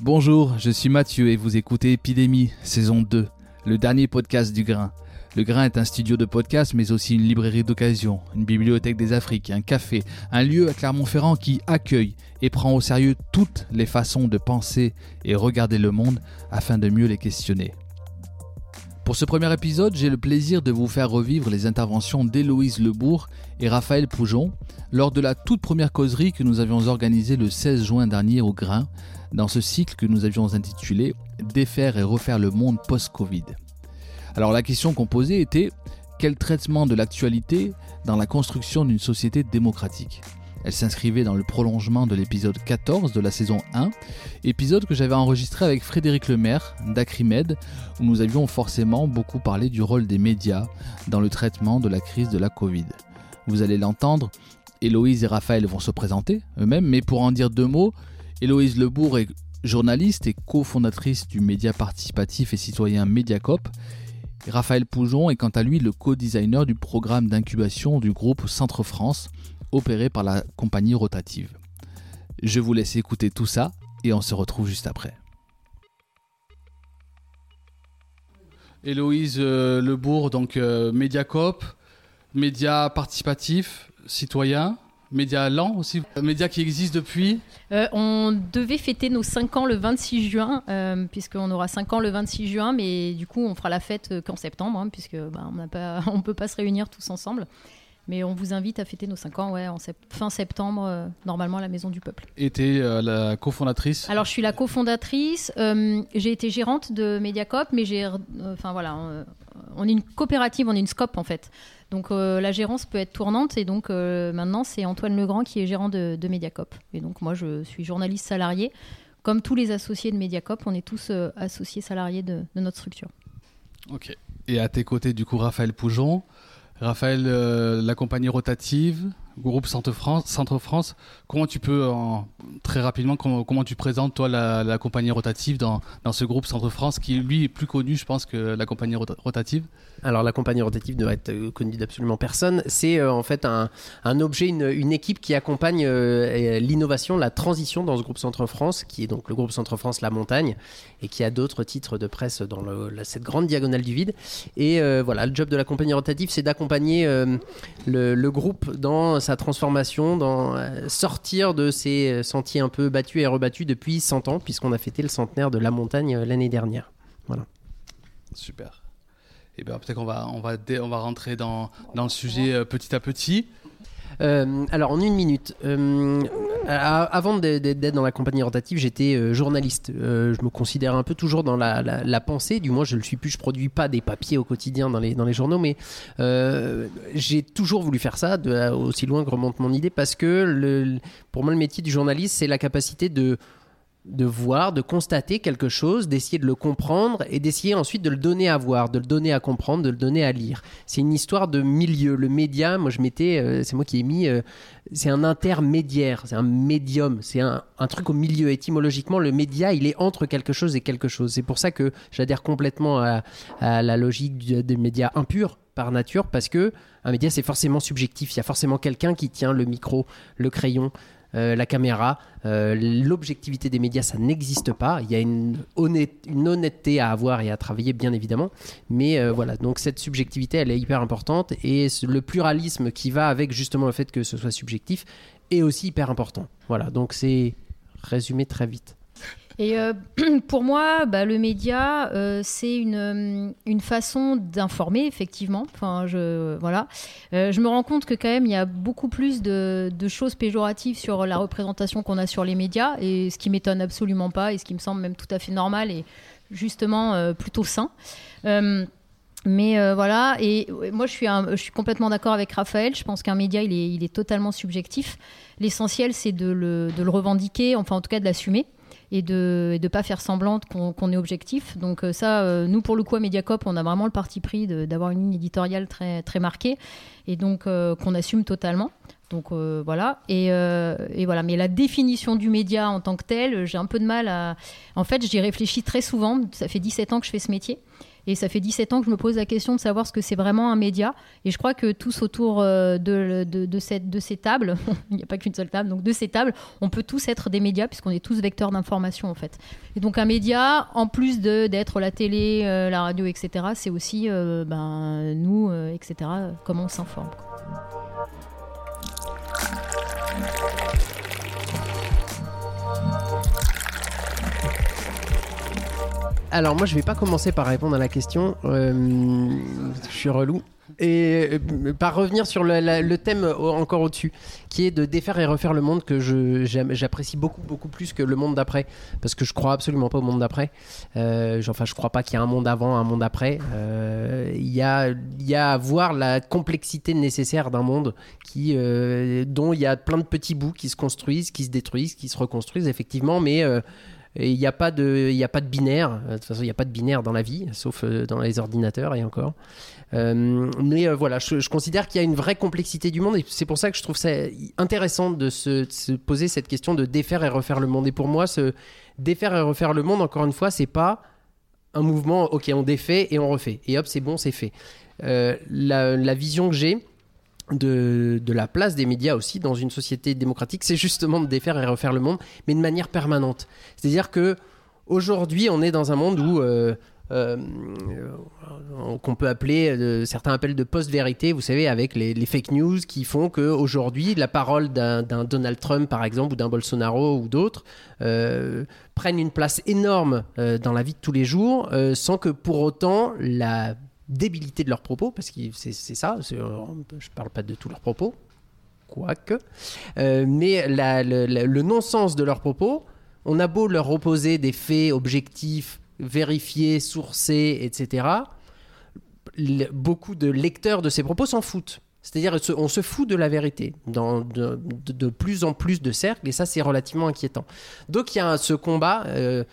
Bonjour, je suis Mathieu et vous écoutez Épidémie, saison 2, le dernier podcast du Grain. Le Grain est un studio de podcast, mais aussi une librairie d'occasion, une bibliothèque des Afriques, un café, un lieu à Clermont-Ferrand qui accueille et prend au sérieux toutes les façons de penser et regarder le monde afin de mieux les questionner. Pour ce premier épisode, j'ai le plaisir de vous faire revivre les interventions d'Héloïse Lebourg et Raphaël Poujon lors de la toute première causerie que nous avions organisée le 16 juin dernier au Grain, dans ce cycle que nous avions intitulé Défaire et refaire le monde post-Covid. Alors la question qu'on posait était quel traitement de l'actualité dans la construction d'une société démocratique? Elle s'inscrivait dans le prolongement de l'épisode 14 de la saison 1, épisode que j'avais enregistré avec Frédéric Lemaire d'Acrimed, où nous avions forcément beaucoup parlé du rôle des médias dans le traitement de la crise de la Covid. Vous allez l'entendre, Héloïse et Raphaël vont se présenter eux-mêmes, mais pour en dire deux mots, Héloïse Lebourg est journaliste et cofondatrice du média participatif et citoyen Mediacop. Raphaël Poujon est quant à lui le co-designer du programme d'incubation du groupe Centre France, opéré par la compagnie rotative. Je vous laisse écouter tout ça et on se retrouve juste après. Héloïse euh, Lebourg, donc euh, Mediacop, média participatif, citoyen, média lent aussi, média qui existe depuis euh, On devait fêter nos 5 ans le 26 juin, puisqu'on aura 5 ans le 26 juin, mais du coup on fera la fête qu'en septembre, hein, puisque bah, on ne peut pas se réunir tous ensemble. Mais on vous invite à fêter nos 5 ans ouais, en fin septembre, euh, normalement à la Maison du Peuple. Et tu es euh, la cofondatrice? Alors je suis la cofondatrice. Euh, j'ai été gérante de Mediacop, mais j'ai. Enfin voilà, on est une coopérative, on est une SCOP en fait. Donc la gérance peut être tournante et donc maintenant c'est Antoine Legrand qui est gérant de, de, Mediacop. Et donc moi je suis journaliste salarié. Comme tous les associés de Mediacop, on est tous associés salariés de, de, notre structure. Ok. Et à tes côtés du coup Raphaël Poujon, Raphaël, euh, la compagnie rotative, groupe Centre France, Centre France comment tu peux, très rapidement, comment, tu présentes toi la, compagnie rotative dans, dans, ce groupe Centre France qui lui est plus connu, je pense, que la compagnie rotative? Alors la compagnie rotative ne doit être euh, connue d'absolument personne. C'est euh, en fait un, un objet, une, équipe qui accompagne l'innovation, la transition dans ce groupe Centre France, qui est donc le groupe Centre France La Montagne, et qui a d'autres titres de presse dans cette grande diagonale du vide. Et voilà, le job de la compagnie rotative, c'est d'accompagner le, le, groupe dans sa transformation, dans euh, sortir de ces sentiers un peu battus et rebattus depuis 100 ans, puisqu'on a fêté le centenaire de la montagne euh, l'année dernière. Voilà. Super. Et eh bien peut-être qu'on va, on va, on va rentrer dans, le sujet euh, petit à petit. Euh, alors en une minute, euh, avant d'être dans la compagnie rotative, j'étais euh, journaliste. je me considère un peu toujours dans la, pensée, du moins je le suis plus. Je produis pas des papiers au quotidien dans les, journaux, mais j'ai toujours voulu faire ça, aussi loin que remonte mon idée, parce que pour moi le métier du journaliste, c'est la capacité de de voir, de constater quelque chose, d'essayer de le comprendre et d'essayer ensuite de le donner à voir, de le donner à comprendre, de le donner à lire. C'est une histoire de milieu. Le média, moi je m'étais, euh, c'est moi qui ai mis, euh, c'est un intermédiaire, c'est un médium, c'est un, truc au milieu. Étymologiquement, le média, il est entre quelque chose et quelque chose. C'est pour ça que j'adhère complètement à, la logique des médias impurs par nature, parce que un média c'est forcément subjectif. Il y a forcément quelqu'un qui tient le micro, le crayon, euh, la caméra, euh, l'objectivité des médias, ça n'existe pas. Il y a une, honnêteté à avoir et à travailler, bien évidemment. Mais euh, voilà, donc cette subjectivité, elle est hyper importante. Et le pluralisme qui va avec justement le fait que ce soit subjectif est aussi hyper important. Voilà, donc c'est résumé très vite. Et euh, pour moi, bah, le média, euh, c'est une, euh, une, façon d'informer, effectivement. Enfin, je, voilà. je me rends compte que quand même, il y a beaucoup plus de, choses péjoratives sur la représentation qu'on a sur les médias, et ce qui m'étonne absolument pas, et ce qui me semble même tout à fait normal, et justement plutôt sain. Mais voilà, et moi je suis, complètement d'accord avec Raphaël. Je pense qu'un média, il est, totalement subjectif. L'essentiel, c'est de le, revendiquer, enfin en tout cas de l'assumer et de ne pas faire semblant qu'on est objectif. Donc euh, ça, euh, nous pour le coup à Mediacop, on a vraiment le parti pris d'avoir une ligne éditoriale très, très marquée et donc euh, qu'on assume totalement. Donc voilà. Et voilà. Mais la définition du média en tant que tel, j'ai un peu de mal à. En fait, j'y réfléchis très souvent. Ça fait 17 ans que je fais ce métier. Et ça fait 17 ans que je me pose la question de savoir ce que c'est vraiment un média. Et je crois que tous autour euh, de, de, ces tables, il n'y a pas qu'une seule table, donc de ces tables, on peut tous être des médias puisqu'on est tous vecteurs d'information en fait. Et donc un média, en plus d'être la télé, euh, la radio, etc., c'est aussi euh, ben, nous, etc., comment on s'informe. Alors moi je vais pas commencer par répondre à la question, euh, je suis relou, et euh, par revenir sur le, thème encore au-dessus, qui est de défaire et refaire le monde que j'apprécie beaucoup beaucoup plus que le monde d'après, parce que je crois absolument pas au monde d'après. Euh, enfin je crois pas qu'il y a un monde avant, un monde après. Euh, Il y, a, y a à voir la complexité nécessaire d'un monde qui, dont il y a plein de petits bouts qui se construisent, qui se détruisent, qui se reconstruisent effectivement, mais il n'y a, pas de- a pas de binaire. De toute façon, il n'y a pas de binaire dans la vie, sauf euh, dans les ordinateurs et encore. Euh, mais euh, voilà, je, considère qu'il y a une vraie complexité du monde et c'est pour ça que je trouve ça intéressant de se, poser cette question de défaire et refaire le monde. Et pour moi, ce défaire et refaire le monde, encore une fois, c'est pas un mouvement, ok, on défait et on refait. Et hop, c'est bon, c'est fait. La vision que j'ai, de, la place des médias aussi dans une société démocratique, c'est justement de défaire et refaire le monde, mais de manière permanente. C'est-à-dire que aujourd'hui, on est dans un monde où euh, euh, qu'on peut appeler, euh, certains appellent de post-vérité, vous savez, avec les, fake news qui font qu'aujourd'hui, la parole d'un Donald Trump, par exemple, ou d'un Bolsonaro ou d'autres, prennent une place énorme dans la vie de tous les jours, sans que pour autant la débilité de leurs propos, parce que c'est ça, euh, je parle pas de tous leurs propos, quoique, euh, mais le, non-sens de leurs propos, on a beau leur opposer des faits objectifs, vérifiés, sourcés, etc., beaucoup de lecteurs de ces propos s'en foutent. C'est-à-dire, on se fout de la vérité dans de, plus en plus de cercles, et ça, c'est relativement inquiétant. Donc, il y a ce combat euh,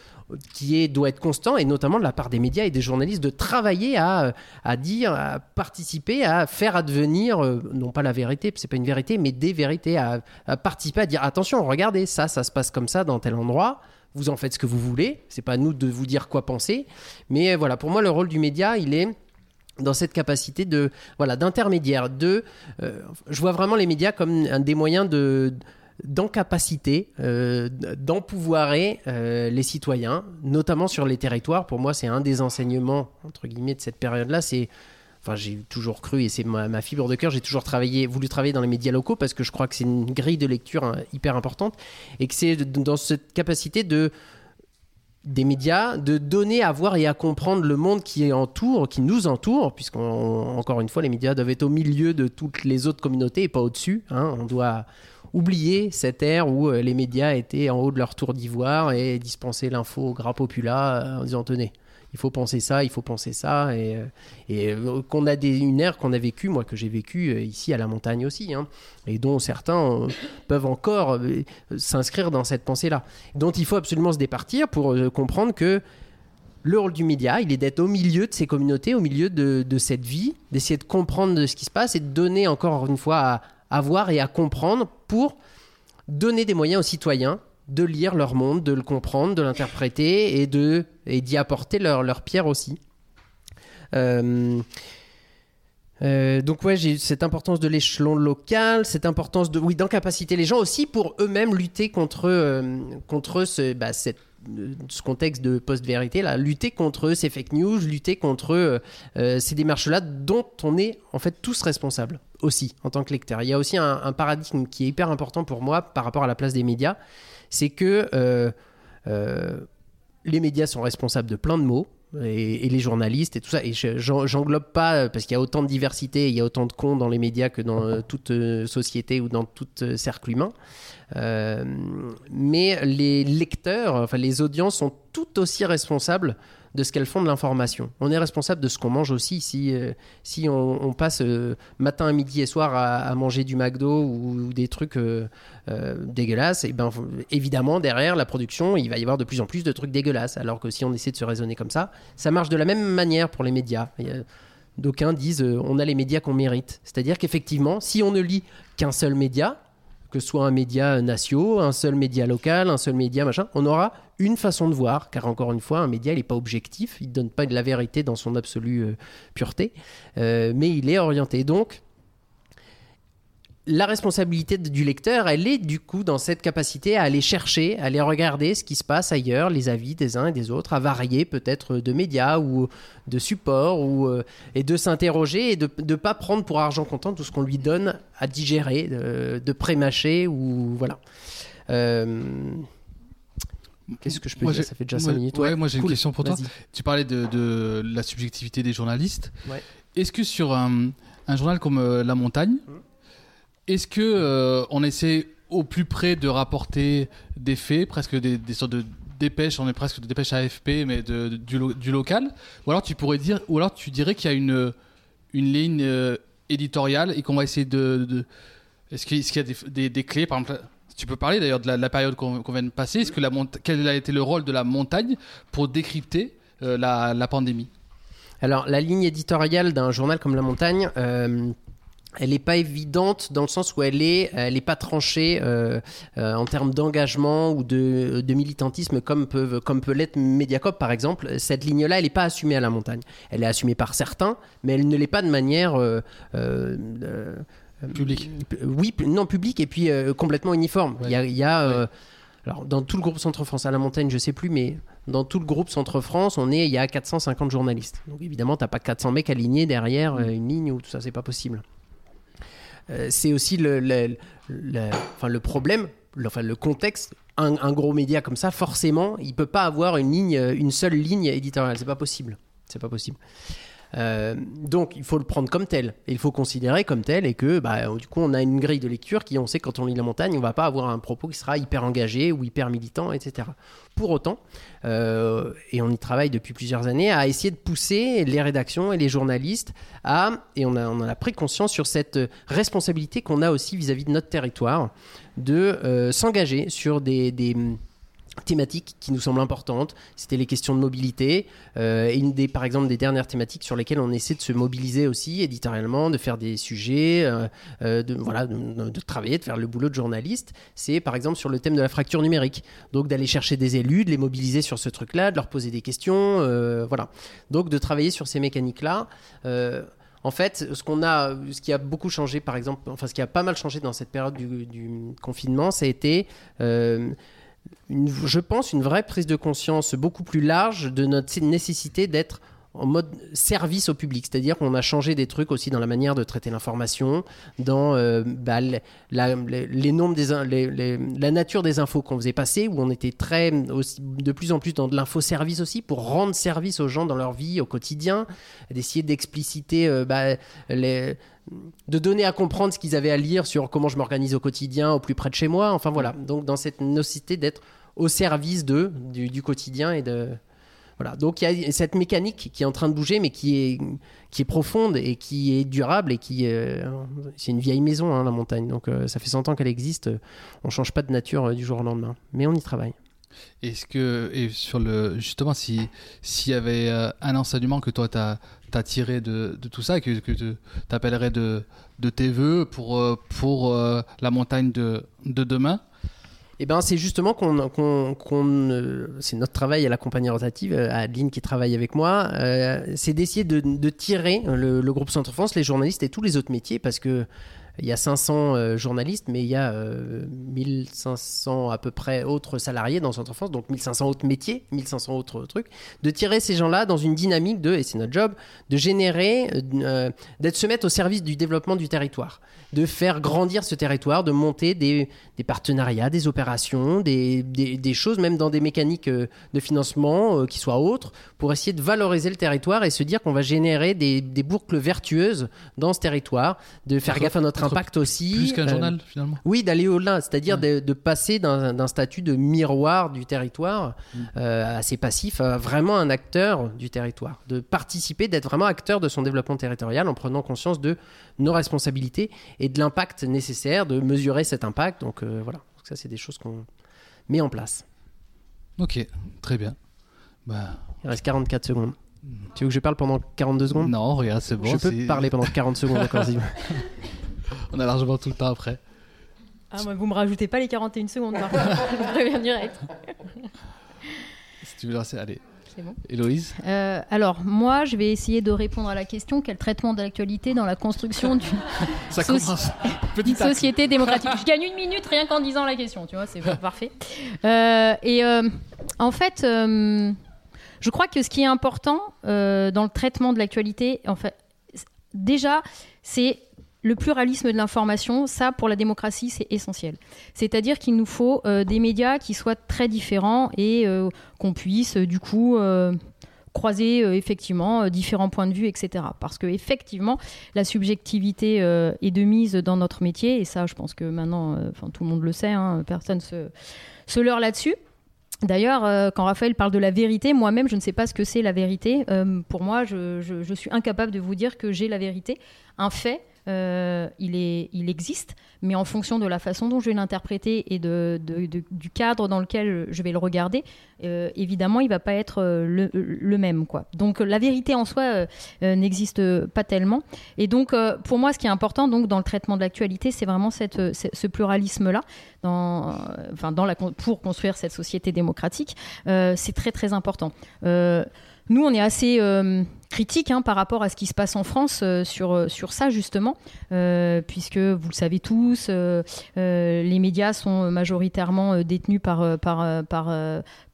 qui doit être constant, et notamment de la part des médias et des journalistes, de travailler à, à dire, à participer, à faire advenir, euh, non pas la vérité, c'est pas une vérité, mais des vérités, à, participer, à dire attention, regardez, ça, ça se passe comme ça dans tel endroit. Vous en faites ce que vous voulez. C'est pas à nous de vous dire quoi penser. Mais euh, voilà, pour moi, le rôle du média, il est dans cette capacité de voilà d'intermédiaire de euh, je vois vraiment les médias comme un des moyens de d'encapacité euh, d'empouvoirer euh, les citoyens notamment sur les territoires. Pour moi c'est un des enseignements entre guillemets de cette période là c'est Enfin, j'ai toujours cru, et c'est ma, ma fibre de cœur, j'ai toujours travaillé, voulu travailler dans les médias locaux parce que je crois que c'est une grille de lecture hein, hyper importante et que c'est dans cette capacité de des médias, de donner à voir et à comprendre le monde qui entoure, qui nous entoure, puisqu'on encore une fois les médias doivent être au milieu de toutes les autres communautés et pas au-dessus. hein. On doit oublier cette ère où euh, les médias étaient en haut de leur tour d'ivoire et dispensaient l'info au gras populace euh, en disant tenez, il faut penser ça, il faut penser ça, et, euh, euh, qu'on a des, une ère qu'on a vécue, moi que j'ai vécue euh, ici à la montagne aussi, hein, et dont certains peuvent encore s'inscrire dans cette pensée-là, dont il faut absolument se départir pour comprendre que le rôle du média, il est d'être au milieu de ces communautés, au milieu de, cette vie, d'essayer de comprendre de ce qui se passe et de donner encore une fois à voir et à comprendre pour donner des moyens aux citoyens de lire leur monde, de le comprendre, de l'interpréter et de et d'y apporter leur, leur pierre aussi. Euh, euh, donc ouais, j'ai cette importance de l'échelon local, cette importance de oui d'encapaciter les gens aussi pour eux-mêmes lutter contre euh, contre ce bah, ce contexte de post-vérité là, lutter contre ces fake news, lutter contre ces démarches-là dont on est en fait tous responsables aussi en tant que lecteur. Il y a aussi un paradigme qui est hyper important pour moi par rapport à la place des médias, c'est que euh, euh, les médias sont responsables de plein de mots. Et, les journalistes et tout ça. Et je- j'en- j'englobe pas, euh, parce qu'il y a autant de diversité, il y a autant de cons dans les médias que dans toute société ou dans tout cercle humain. Mais les lecteurs, enfin les audiences sont tout aussi responsables de ce qu'elles font de l'information. On est responsable de ce qu'on mange aussi. Si, euh, si on, passe euh, matin, midi et soir à, manger du McDo ou, des trucs euh, dégueulasses, et ben, évidemment, derrière la production, il va y avoir de plus en plus de trucs dégueulasses. Alors que si on essaie de se raisonner comme ça, ça marche de la même manière pour les médias. D'aucuns disent on a les médias qu'on mérite. C'est-à-dire qu'effectivement, si on ne lit qu'un seul média, que soit un média national, un seul média local, un seul média machin, on aura une façon de voir, car encore une fois, un média, n'est pas objectif, il ne donne pas de la vérité dans son absolue euh, pureté, euh, mais il est orienté. Donc, la responsabilité du lecteur, elle est du coup dans cette capacité à aller chercher, à aller regarder ce qui se passe ailleurs, les avis des uns et des autres, à varier peut-être de médias ou de supports, ou, euh, et de s'interroger et de ne pas prendre pour argent comptant tout ce qu'on lui donne à digérer, de, de pré-mâcher ou voilà. Euh, Qu'est-ce que je peux Moi, dire? Ça fait déjà moi- 5 minutes. ouais, moi, j'ai une question pour toi. Tu parlais de, de la subjectivité des journalistes. Ouais. Est-ce que sur un, un journal comme euh, La Montagne, Mmh. Est-ce que euh, on essaie au plus près de rapporter des faits, presque des, sortes de dépêches, on est presque de dépêches AFP, mais du, lo- du local? Ou alors tu pourrais dire, ou alors tu dirais qu'il y a une, une ligne euh, éditoriale et qu'on va essayer de. de- est-ce qu'il y a des, des- clés, par exemple tu peux parler d'ailleurs de la, période qu'on vient de passer. Est-ce que quel a été le rôle de la montagne pour décrypter euh, la, la pandémie? Alors, la ligne éditoriale d'un journal comme La Montagne, elle n'est pas évidente dans le sens où elle est, elle n'est pas tranchée euh, euh, en termes d'engagement ou de, de militantisme comme, peut l'être Mediacop par exemple. Cette ligne-là, elle n'est pas assumée à La Montagne. Elle est assumée par certains, mais elle ne l'est pas de manière... euh, euh, euh, Public. Pu- Oui, non, public et puis complètement uniforme. Il y a, y alors, dans tout le groupe Centre-France, à la montagne, je sais plus, mais dans tout le groupe Centre-France, on est, il y a 450 journalistes. Donc évidemment, t'as pas 400 mecs alignés derrière euh, une ligne ou tout ça, c'est pas possible. Euh, c'est aussi le, enfin, le problème, le, enfin, le contexte. Un, un gros média comme ça, forcément, il peut pas avoir une ligne, une seule ligne éditoriale. C'est pas possible. C'est pas possible. Euh, donc il faut le prendre comme tel. Il faut considérer comme tel et que bah, du coup on a une grille de lecture qui on sait quand on lit la montagne on va pas avoir un propos qui sera hyper engagé ou hyper militant etc pour autant euh, et on y travaille depuis plusieurs années à essayer de pousser les rédactions et les journalistes à et on, en a pris conscience sur cette responsabilité qu'on a aussi vis-à-vis de notre territoire de euh, s'engager sur des thématiques qui nous semblent importantes. C'était les questions de mobilité. Euh, une des, par exemple, des dernières thématiques sur lesquelles on essaie de se mobiliser aussi éditorialement, de faire des sujets, euh, euh, de, voilà, de, travailler, de faire le boulot de journaliste. C'est par exemple sur le thème de la fracture numérique. Donc d'aller chercher des élus, de les mobiliser sur ce truc-là, de leur poser des questions. voilà. Donc de travailler sur ces mécaniques-là. En fait, ce qu'on a, ce qui a beaucoup changé, par exemple, enfin, ce qui a pas mal changé dans cette période du, confinement, ça a été je pense, une vraie prise de conscience beaucoup plus large de notre nécessité d'être en mode service au public. C'est-à-dire qu'on a changé des trucs aussi dans la manière de traiter l'information, dans euh, bah, la, les, nombres des, la nature des infos qu'on faisait passer, où on était très, de plus en plus dans de l'infoservice aussi, pour rendre service aux gens dans leur vie au quotidien, d'essayer d'expliciter euh, bah, de donner à comprendre ce qu'ils avaient à lire sur comment je m'organise au quotidien, au plus près de chez moi. Enfin voilà. Donc dans cette nécessité d'être au service de, du quotidien et de. Voilà. Donc il y a cette mécanique qui est en train de bouger, mais qui est, qui est profonde et qui est durable et qui. euh, c'est une vieille maison, hein, la montagne. Donc euh, ça fait 100 ans qu'elle existe. On change pas de nature euh, du jour au lendemain. Mais on y travaille. Est-ce que, et sur le, justement, si- s'il y avait un enseignement que toi, tu as, tiré de, tout ça, que, que tu appellerais de, de tes voeux pour, pour la montagne de, de demain Eh ben, c'est justement qu'on, euh, c'est notre travail à la compagnie rotative, euh, à Adeline qui travaille avec moi, euh, c'est d'essayer de, tirer le, groupe Centre France, les journalistes et tous les autres métiers, parce que il y a 500 euh, journalistes, mais il y a euh, 1500 à peu près autres salariés dans Centre France, donc 1500 autres métiers, 1500 autres trucs, de tirer ces gens-là dans une dynamique de, et c'est notre job, de générer, d'être se mettre au service du développement du territoire, de faire grandir ce territoire, de monter des, des partenariats, des opérations, des, des, des choses, même dans des mécaniques euh, de financement euh, qui soient autres, pour essayer de valoriser le territoire et se dire qu'on va générer des, boucles vertueuses dans ce territoire, de faire gaffe à notre impact aussi. Plus qu'un euh, journal, finalement oui, d'aller au-delà, c'est-à-dire Ouais. de, de passer d'un statut de miroir du territoire Mm. euh, assez passif à vraiment un acteur du territoire, de participer, d'être vraiment acteur de son développement territorial en prenant conscience de nos responsabilités et de l'impact nécessaire, de mesurer cet impact. Donc euh, voilà, Donc ça c'est des choses qu'on met en place. Ok, très bien. Bah, Il reste 44 secondes. Tu veux que je parle pendant 42 secondes? Non, regarde, c'est bon. Je peux parler pendant 40 secondes encore. On a largement tout le temps après. Ah, moi, vous me rajoutez pas les 41 secondes, par contre. Je direct. Si tu veux lancer, allez. Bon. Héloïse Euh, alors, moi, je vais essayer de répondre à la question quel traitement de l'actualité dans la construction d'une Soci- société démocratique Je gagne une minute rien qu'en disant la question, tu vois, c'est parfait. Euh, et euh, en fait, je crois que ce qui est important dans le traitement de l'actualité, en fait, déjà, c'est le pluralisme de l'information, ça pour la démocratie c'est essentiel. C'est-à-dire qu'il nous faut euh, des médias qui soient très différents et euh, qu'on puisse euh, du coup croiser effectivement différents points de vue, etc. Parce que effectivement la subjectivité est de mise dans notre métier et ça je pense que maintenant, enfin tout le monde le sait, hein, personne se, se leurre là-dessus. D'ailleurs, quand Raphaël parle de la vérité, moi-même, je ne sais pas ce que c'est la vérité. Pour moi, je suis incapable de vous dire que j'ai la vérité. Un fait, euh, il, existe, mais en fonction de la façon dont je vais l'interpréter et du cadre dans lequel je vais le regarder, euh, évidemment, il va pas être euh, le, même. Donc, la vérité en soi n'existe pas tellement. Et donc, pour moi, ce qui est important dans le traitement de l'actualité, c'est vraiment ce pluralisme-là pour construire cette société démocratique. C'est très, très important. Nous, on est assez euh, critique hein, par rapport à ce qui se passe en France euh, sur, euh, sur ça, justement, puisque vous le savez tous, les médias sont majoritairement détenus par,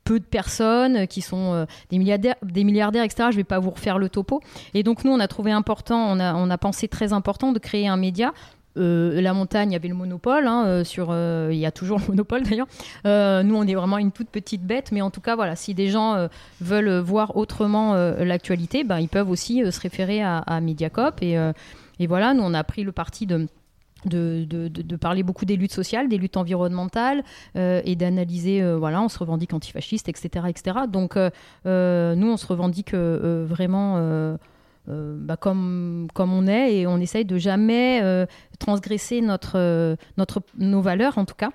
peu de personnes qui sont des milliardaires, des etc. Je ne vais pas vous refaire le topo. Et donc, nous, on a trouvé important, on a, on a pensé très important de créer un média euh, la montagne avait le monopole hein, euh, sur euh, il y a toujours le monopole d'ailleurs nous on est vraiment une toute petite bête mais en tout cas voilà si des gens veulent voir autrement l'actualité ben, ils peuvent aussi se référer à, à Mediacop et, voilà nous on a pris le parti de de, parler beaucoup des luttes sociales, des luttes environnementales et d'analyser, voilà, on se revendique antifasciste, etc. etc. Donc nous, on se revendique vraiment euh, bah, comme, comme on est et on essaye de jamais euh, transgresser notre, euh, notre, nos valeurs, en tout cas.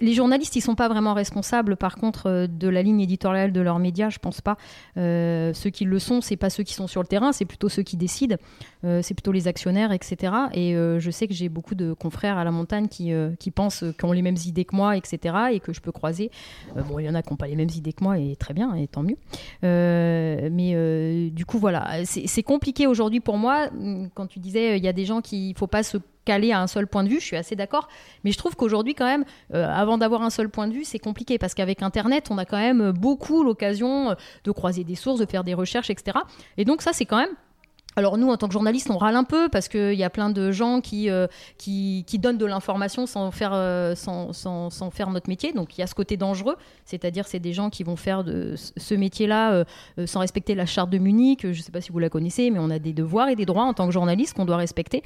Les journalistes, ils sont pas vraiment responsables, par contre, euh, de la ligne éditoriale de leurs médias, je pense pas. Euh, ceux qui le sont, c'est pas ceux qui sont sur le terrain, c'est plutôt ceux qui décident. Euh, c'est plutôt les actionnaires, etc. Et euh, je sais que j'ai beaucoup de confrères à la montagne qui, pensent, qui ont les mêmes idées que moi, etc. Et que je peux croiser. Bon, il y en a qui n'ont pas les mêmes idées que moi, et très bien, et tant mieux. Mais du coup, voilà, c'est compliqué aujourd'hui pour moi. Quand tu disais, il y a des gens qui, il faut pas se caler à un seul point de vue, je suis assez d'accord. Mais je trouve qu'aujourd'hui, quand même, euh, avant d'avoir un seul point de vue, c'est compliqué parce qu'avec Internet, on a quand même beaucoup l'occasion euh, de croiser des sources, de faire des recherches, etc. Et donc ça, c'est quand même alors nous, en tant que journalistes, on râle un peu parce qu'il y a plein de gens qui, euh, qui, donnent de l'information sans faire, euh, sans, sans, faire notre métier. Donc il y a ce côté dangereux, c'est-à-dire c'est des gens qui vont faire ce- métier-là euh, sans respecter la charte de Munich. Je ne sais pas si vous la connaissez, mais on a des devoirs et des droits en tant que journaliste qu'on doit respecter.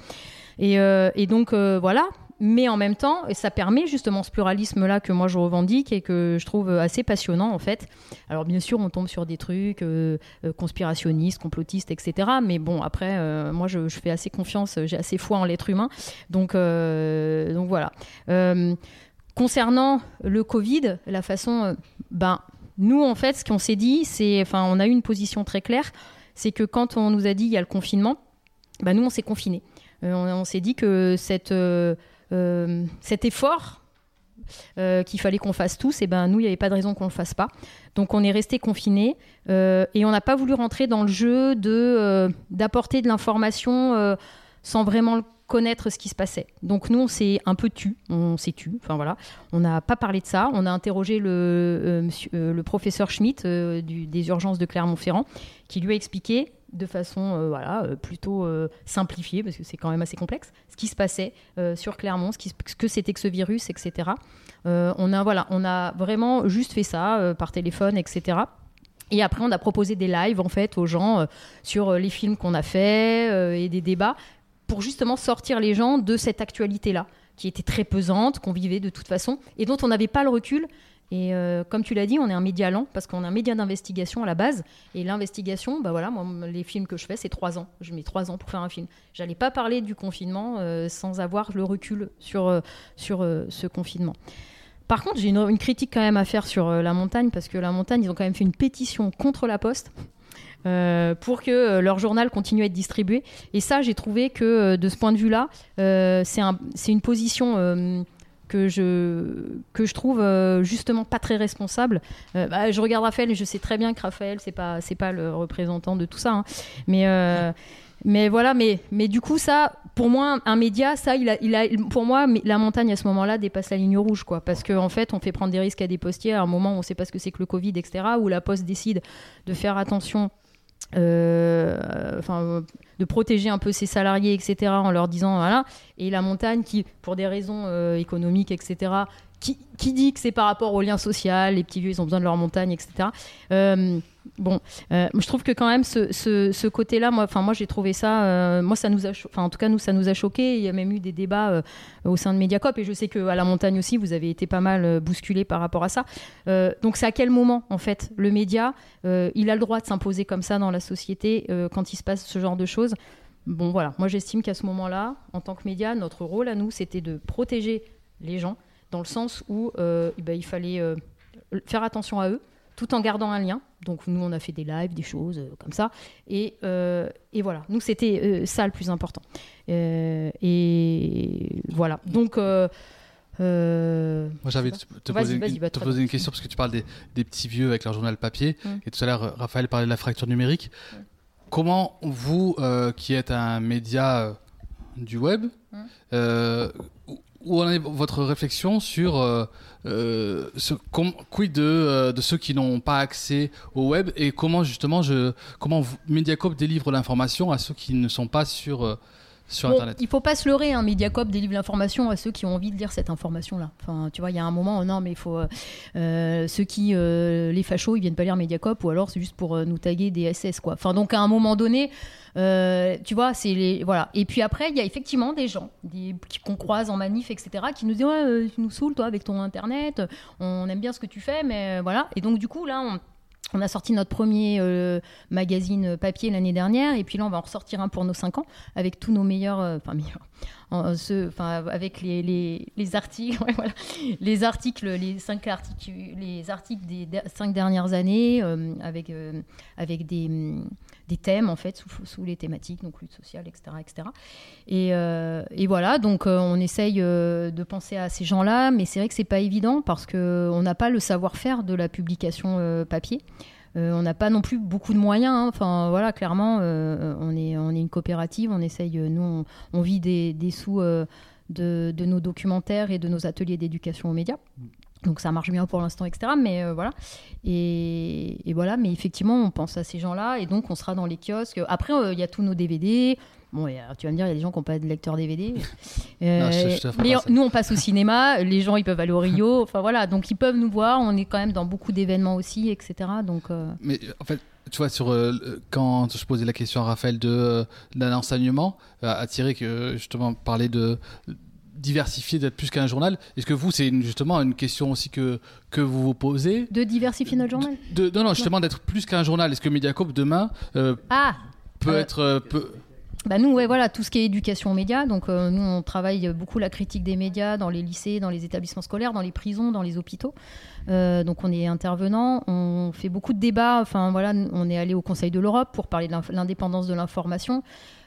Et, donc voilà. Mais en même temps, ça permet justement ce pluralisme-là que moi je revendique et que je trouve assez passionnant en fait. Alors bien sûr, on tombe sur des trucs euh, euh, conspirationnistes, complotistes, etc. Mais bon, après, euh, moi je, fais assez confiance, j'ai assez foi en l'être humain. Donc, donc voilà. Concernant le Covid, la façon, ben, nous en fait, ce qu'on s'est dit, c'est, enfin, on a eu une position très claire, c'est que quand on nous a dit il y a le confinement, ben, nous on s'est confinés. On, on s'est dit que cette, euh, cet effort euh, qu'il fallait qu'on fasse tous, et ben nous, il n'y avait pas de raison qu'on ne le fasse pas. Donc on est resté confinés euh, et on n'a pas voulu rentrer dans le jeu de d'apporter de l'information sans vraiment connaître ce qui se passait. Donc nous, on s'est un peu tu, on s'est tu. Enfin voilà, on n'a pas parlé de ça. On a interrogé le, monsieur- le professeur Schmitt des urgences de Clermont-Ferrand, qui lui a expliqué de façon euh, voilà euh, plutôt euh, simplifiée parce que c'est quand même assez complexe ce qui se passait sur Clermont ce, que c'était que ce virus etc on a voilà on a vraiment juste fait ça par téléphone etc et après on a proposé des lives en fait aux gens sur les films qu'on a fait euh, et des débats pour justement sortir les gens de cette actualité là qui était très pesante qu'on vivait de toute façon et dont on n'avait pas le recul et euh, comme tu l'as dit, on est un média lent parce qu'on est un média d'investigation à la base. Et l'investigation, bah voilà, moi, les films que je fais, c'est trois ans. Je mets trois ans pour faire un film. J'allais pas parler du confinement euh, sans avoir le recul sur, euh, sur ce confinement. Par contre, j'ai une, critique quand même à faire sur la montagne parce que la montagne, ils ont quand même fait une pétition contre la poste. pour que leur journal continue à être distribué. Et ça, j'ai trouvé que de ce point de vue-là, c'est un, une position que je, que je trouve euh, justement pas très responsable. Euh, bah, je regarde Raphaël et je sais très bien que Raphaël, c'est pas, c'est pas le représentant de tout ça. hein. Mais, euh, mais voilà, mais, mais du coup, ça, pour moi, un média, ça, il a, il a, pour moi, la montagne à ce moment-là dépasse la ligne rouge, quoi. Parce qu'en en fait, on fait prendre des risques à des postiers à un moment où on sait pas ce que c'est que le Covid, etc., où la Poste décide de faire attention. Euh, de protéger un peu ses salariés, etc., en leur disant voilà. Et la montagne, qui, pour des raisons euh, économiques, etc., qui, dit que c'est par rapport au lien social, les petits vieux, ils ont besoin de leur montagne, etc. Euh, bon, euh, je trouve que quand même ce, côté-là, moi, moi j'ai trouvé ça, euh, moi ça nous a, enfin en tout cas nous ça nous a choqué. Il y a même eu des débats au sein de Mediacop et je sais que à la montagne aussi vous avez été pas mal bousculé par rapport à ça. Donc c'est à quel moment en fait le média, il a le droit de s'imposer comme ça dans la société quand il se passe ce genre de choses? Bon voilà, moi j'estime qu'à ce moment-là, en tant que média, notre rôle à nous c'était de protéger les gens dans le sens où euh, eh ben, il fallait euh, faire attention à eux tout en gardant un lien. Donc nous, on a fait des lives, des choses euh, comme ça. Et, et voilà, nous, c'était ça le plus important. Et voilà. Donc... euh, Moi, j'avais te, te poser, une, bah, te poser une question parce que tu parles des, des petits vieux avec leur journal papier. Mm. Et tout à l'heure, Raphaël parlait de la fracture numérique. Mm. Comment vous, euh, qui êtes un média euh, du web, Mm. Où- en est votre réflexion sur, euh, euh, com- quid de, euh, de ceux qui n'ont pas accès au web et comment justement je, comment Mediacorp délivre l'information à ceux qui ne sont pas sur, sur Bon, Internet il faut pas se leurrer, un Mediacop délivre l'information à ceux qui ont envie de lire cette information-là. Enfin, tu vois, il y a un moment, non, mais il faut euh, euh, ceux qui euh, les fachos, ils viennent pas lire Mediacop ou alors c'est juste pour euh, nous taguer des SS, quoi. Enfin, donc à un moment donné, tu vois, c'est les voilà. Et puis après, il y a effectivement des gens des, qui- qu'on croise en manif, etc., qui nous disent ouais, tu nous saoules toi avec ton internet, on aime bien ce que tu fais, mais voilà. Et donc du coup là, on on a sorti notre premier euh, magazine papier l'année dernière, et puis là, on va en ressortir un pour nos 5 ans, avec tous nos meilleurs. euh, Enfin, meilleurs. Enfin, avec les, les, les articles, les articles, les cinq articles, les articles des cinq dernières années, euh, avec, euh, avec des, hum, des thèmes, en fait, sous, les thématiques, donc lutte sociale, etc. etc. Et, euh, et voilà, donc euh, on essaye euh, de penser à ces gens-là, mais c'est vrai que c'est pas évident parce qu'on n'a pas le savoir-faire de la publication euh, papier. Euh, on n'a pas non plus beaucoup de moyens. hein. Enfin, voilà, clairement, euh, on, est, on est une coopérative. On essaye, euh, nous, on, vit des, des sous euh, de, de nos documentaires et de nos ateliers d'éducation aux médias. Donc ça marche bien pour l'instant, etc. Mais euh, voilà. Et, voilà, mais effectivement, on pense à ces gens-là. Et donc, on sera dans les kiosques. Après, euh, il y a tous nos DVD. Bon, et, alors, tu vas me dire, il y a des gens qui n'ont pas de lecteur DVD. Euh, Non, je te- je mais nous, on passe au cinéma. Les gens, ils peuvent aller au Rio. Enfin, voilà. Donc, ils peuvent nous voir. On est quand même dans beaucoup d'événements aussi, etc. Donc, euh, Mais en fait, tu vois, sur, euh, quand je posais la question à Raphaël de, d'un enseignement, euh, à Thierry, que justement parler de diversifier, d'être plus qu'un journal, est-ce que vous, c'est justement une question aussi que, que vous vous posez? De diversifier notre journal? de, Non, non, justement d'être plus qu'un journal. Est-ce que Mediacorp demain euh, Ah peut Euh, être. euh, peut... Bah nous, voilà, tout ce qui est éducation aux médias. Donc, euh, nous, on travaille beaucoup la critique des médias dans les lycées, dans les établissements scolaires, dans les prisons, dans les hôpitaux. Euh, donc, on est intervenant. On fait beaucoup de débats. Enfin, voilà, on est allé au Conseil de l'Europe pour parler de l'indépendance de l'information.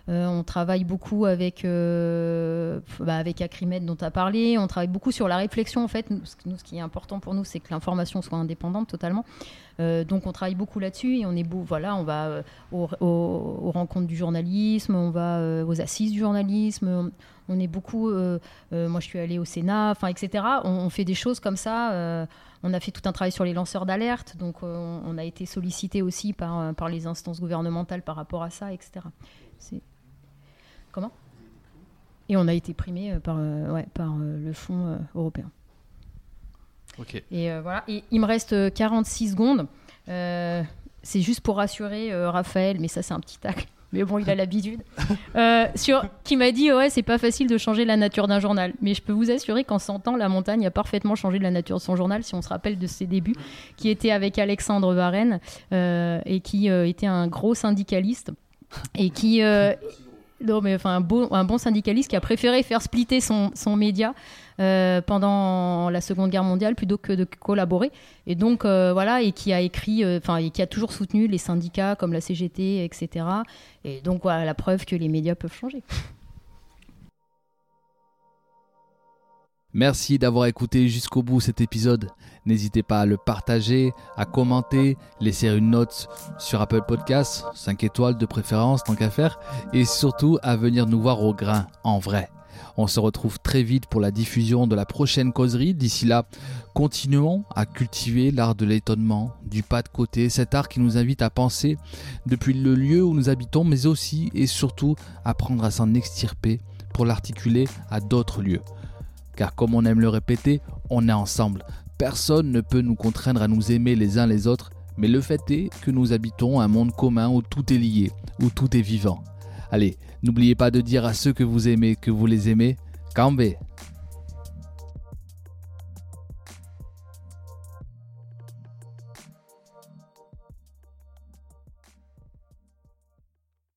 Euh, on travaille beaucoup avec, euh, bah, avec Acrimed dont tu as parlé. On travaille beaucoup sur la réflexion. En fait, nous, ce, qui est important pour nous, c'est que l'information soit indépendante totalement. Euh, donc, on travaille beaucoup là-dessus et on est beau. Voilà, on va aux, rencontres du journalisme, on va aux assises du journalisme. On, est beaucoup. moi, je suis allée au Sénat, enfin, etc. On, fait des choses comme ça. on a fait tout un travail sur les lanceurs d'alerte, donc on, a été sollicité aussi par, par les instances gouvernementales par rapport à ça, etc. C'est- Comment Et on a été primé euh, par, euh, ouais, par euh, le fonds européen. Ok. Et euh, voilà. Et il me reste euh, 46 secondes. Euh, c'est juste pour rassurer euh, Raphaël, mais ça c'est un petit tacle. Mais bon, il a l'habitude. Sur qui m'a dit ouais, c'est pas facile de changer la nature d'un journal. Mais je peux vous assurer qu'en 100 ans, la montagne a parfaitement changé la nature de son journal. Si on se rappelle de ses débuts, qui était avec Alexandre Varenne et qui était un gros syndicaliste et qui non, mais enfin, un, bon syndicaliste qui a préféré faire splitter son, son média euh, pendant la Seconde Guerre mondiale plutôt que de collaborer. Et donc, euh, voilà, et qui a écrit, euh, enfin, et qui a toujours soutenu les syndicats comme la CGT, etc. Et donc, voilà, la preuve que les médias peuvent changer. Merci d'avoir écouté jusqu'au bout cet épisode. N'hésitez pas à le partager, à commenter, laisser une note sur Apple Podcasts, 5 étoiles de préférence tant qu'à faire, et surtout à venir nous voir au grain, en vrai. On se retrouve très vite pour la diffusion de la prochaine causerie. D'ici là, continuons à cultiver l'art de l'étonnement, du pas de côté, cet art qui nous invite à penser depuis le lieu où nous habitons, mais aussi et surtout apprendre à s'en extirper pour l'articuler à d'autres lieux. Car comme on aime le répéter, on est ensemble. Personne ne peut nous contraindre à nous aimer les uns les autres, mais le fait est que nous habitons un monde commun où tout est lié, où tout est vivant. Allez, n'oubliez pas de dire à ceux que vous aimez que vous les aimez. Cambé